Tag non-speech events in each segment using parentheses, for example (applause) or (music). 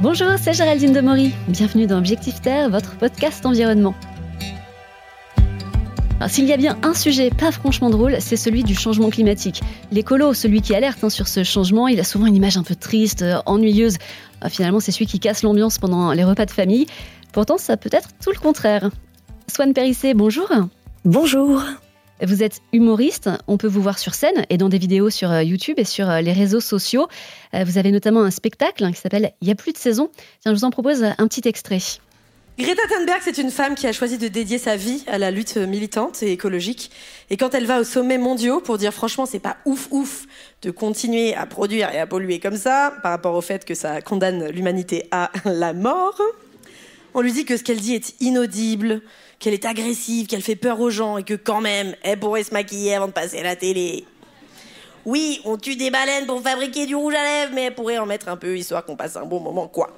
Bonjour, c'est Géraldine Demory. Bienvenue dans Objectif Terre, votre podcast environnement. S'il y a bien un sujet pas franchement drôle, c'est celui du changement climatique. L'écolo, celui qui alerte hein, sur ce changement, il a souvent une image un peu triste, euh, ennuyeuse. Ah, finalement, c'est celui qui casse l'ambiance pendant les repas de famille. Pourtant, ça peut être tout le contraire. Swan Périssé, bonjour. Bonjour. Vous êtes humoriste, on peut vous voir sur scène et dans des vidéos sur euh, YouTube et sur euh, les réseaux sociaux. Vous avez notamment un spectacle qui s'appelle Il y a plus de saison. Je vous en propose un petit extrait. Greta Thunberg, c'est une femme qui a choisi de dédier sa vie à la lutte militante et écologique. Et quand elle va au sommet mondiaux pour dire franchement, c'est pas ouf ouf de continuer à produire et à polluer comme ça, par rapport au fait que ça condamne l'humanité à la mort, on lui dit que ce qu'elle dit est inaudible, qu'elle est agressive, qu'elle fait peur aux gens et que quand même, elle pourrait se maquiller avant de passer à la télé. Oui, on tue des baleines pour fabriquer du rouge à lèvres, mais elle pourrait en mettre un peu histoire qu'on passe un bon moment, quoi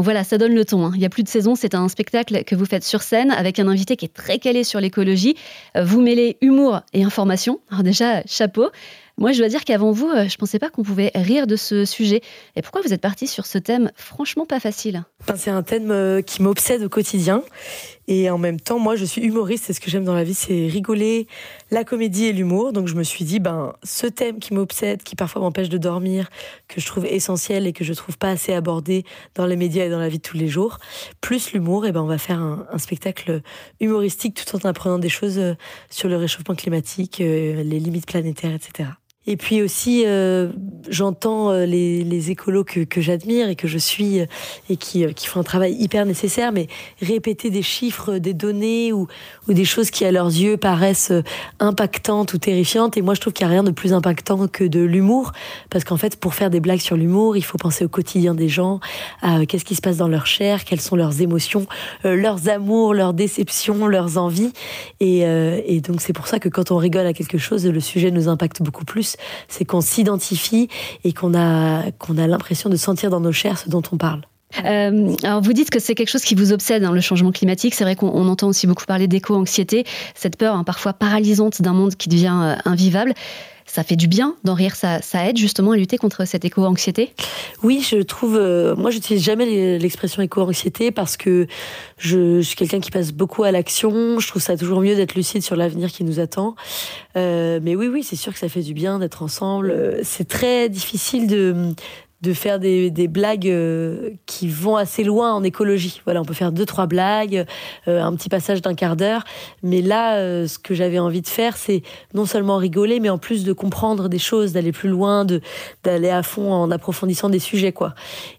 voilà, ça donne le ton. Hein. Il y a plus de saison, c'est un spectacle que vous faites sur scène avec un invité qui est très calé sur l'écologie. Euh, vous mêlez humour et information. Alors déjà, chapeau. Moi, je dois dire qu'avant vous, euh, je ne pensais pas qu'on pouvait rire de ce sujet. Et pourquoi vous êtes parti sur ce thème franchement pas facile? C'est un thème euh, qui m'obsède au quotidien. Et en même temps, moi, je suis humoriste. C'est ce que j'aime dans la vie, c'est rigoler, la comédie et l'humour. Donc, je me suis dit, ben, ce thème qui m'obsède, qui parfois m'empêche de dormir, que je trouve essentiel et que je trouve pas assez abordé dans les médias et dans la vie de tous les jours, plus l'humour, et ben, on va faire un, un, spectacle humoristique tout en apprenant des choses euh, sur le réchauffement climatique, les limites planétaires, etc. Et puis aussi, euh, j'entends euh, les, écolos que, j'admire et que je suis euh, et qui, font un travail hyper nécessaire, mais répéter des chiffres, des données ou, des choses qui à leurs yeux paraissent impactantes ou terrifiantes. Et moi, je trouve qu'il n'y a rien de plus impactant que de l'humour, parce qu'en fait, pour faire des blagues sur l'humour, il faut penser au quotidien des gens, à qu'est-ce qui se passe dans leur chair, quelles sont leurs émotions, leurs amours, leurs déceptions, leurs envies. Et donc, c'est pour ça que quand on rigole à quelque chose, le sujet nous impacte beaucoup plus c'est qu'on s'identifie et qu'on a, a l'impression de sentir dans nos chairs ce dont on parle. Euh, alors vous dites que c'est quelque chose qui vous obsède, hein, le changement climatique. C'est vrai qu'on entend aussi beaucoup parler d'éco-anxiété, cette peur hein, parfois paralysante d'un monde qui devient euh, invivable ça fait du bien d'en rire, ça, aide justement à lutter contre cette éco-anxiété? Oui, je trouve, euh, moi j'utilise jamais l'expression éco-anxiété parce que je, je suis quelqu'un qui passe beaucoup à l'action, je trouve ça toujours mieux d'être lucide sur l'avenir qui nous attend. Euh, mais oui, oui, c'est sûr que ça fait du bien d'être ensemble. Euh, c'est très difficile de de faire des, des blagues euh, qui vont assez loin en écologie. Voilà, on peut faire deux trois blagues, euh, un petit passage d'un quart d'heure, mais là, euh, ce que j'avais envie de faire, c'est non seulement rigoler, mais en plus de comprendre des choses, d'aller plus loin, d'aller à fond en approfondissant des sujets, quoi.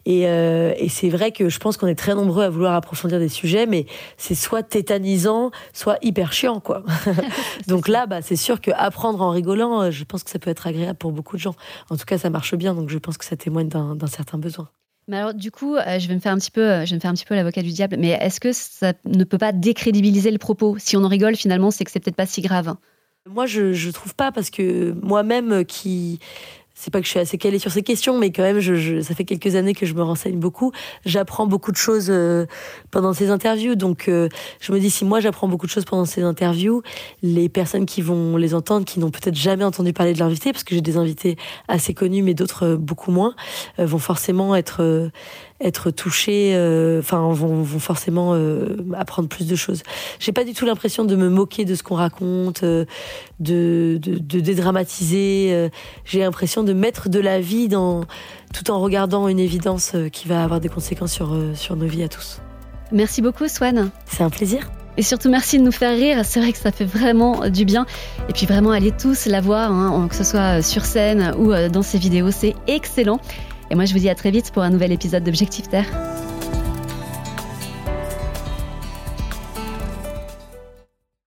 Et, et c'est vrai que je pense qu'on est très nombreux à vouloir approfondir des sujets, mais c'est soit tétanisant, soit hyper chiant, quoi. (laughs) donc là, bah, c'est sûr que apprendre en rigolant, je pense que ça peut être agréable pour beaucoup de gens. En tout cas, ça marche bien, donc je pense que ça témoigne d'un certain besoin. Mais alors, du coup, euh, je vais me faire un petit peu, euh, je vais me faire un petit peu l'avocat du diable. Mais est-ce que ça ne peut pas décrédibiliser le propos? Si on en rigole, finalement, c'est que c'est peut-être pas si grave. Moi, je, je trouve pas parce que moi-même euh, qui c'est pas que je suis assez calée sur ces questions, mais quand même, je, ça fait quelques années que je me renseigne beaucoup. J'apprends beaucoup de choses euh, pendant ces interviews. Donc, euh, je me dis, si moi j'apprends beaucoup de choses pendant ces interviews, les personnes qui vont les entendre, qui n'ont peut-être jamais entendu parler de l'invité, parce que j'ai des invités assez connus, mais d'autres euh, beaucoup moins, vont forcément être être touchés, euh, enfin vont, vont, forcément euh, apprendre plus de choses. J'ai pas du tout l'impression de me moquer de ce qu'on raconte, euh, de, de, de, dédramatiser. J'ai l'impression de mettre de la vie dans, tout en regardant une évidence qui va avoir des conséquences sur, sur nos vies à tous. Merci beaucoup Swan. C'est un plaisir. Et surtout, merci de nous faire rire. C'est vrai que ça fait vraiment du bien. Et puis vraiment, allez tous la voir, hein, que ce soit sur scène ou dans ses vidéos. C'est excellent. Et moi, je vous dis à très vite pour un nouvel épisode d'Objectif Terre.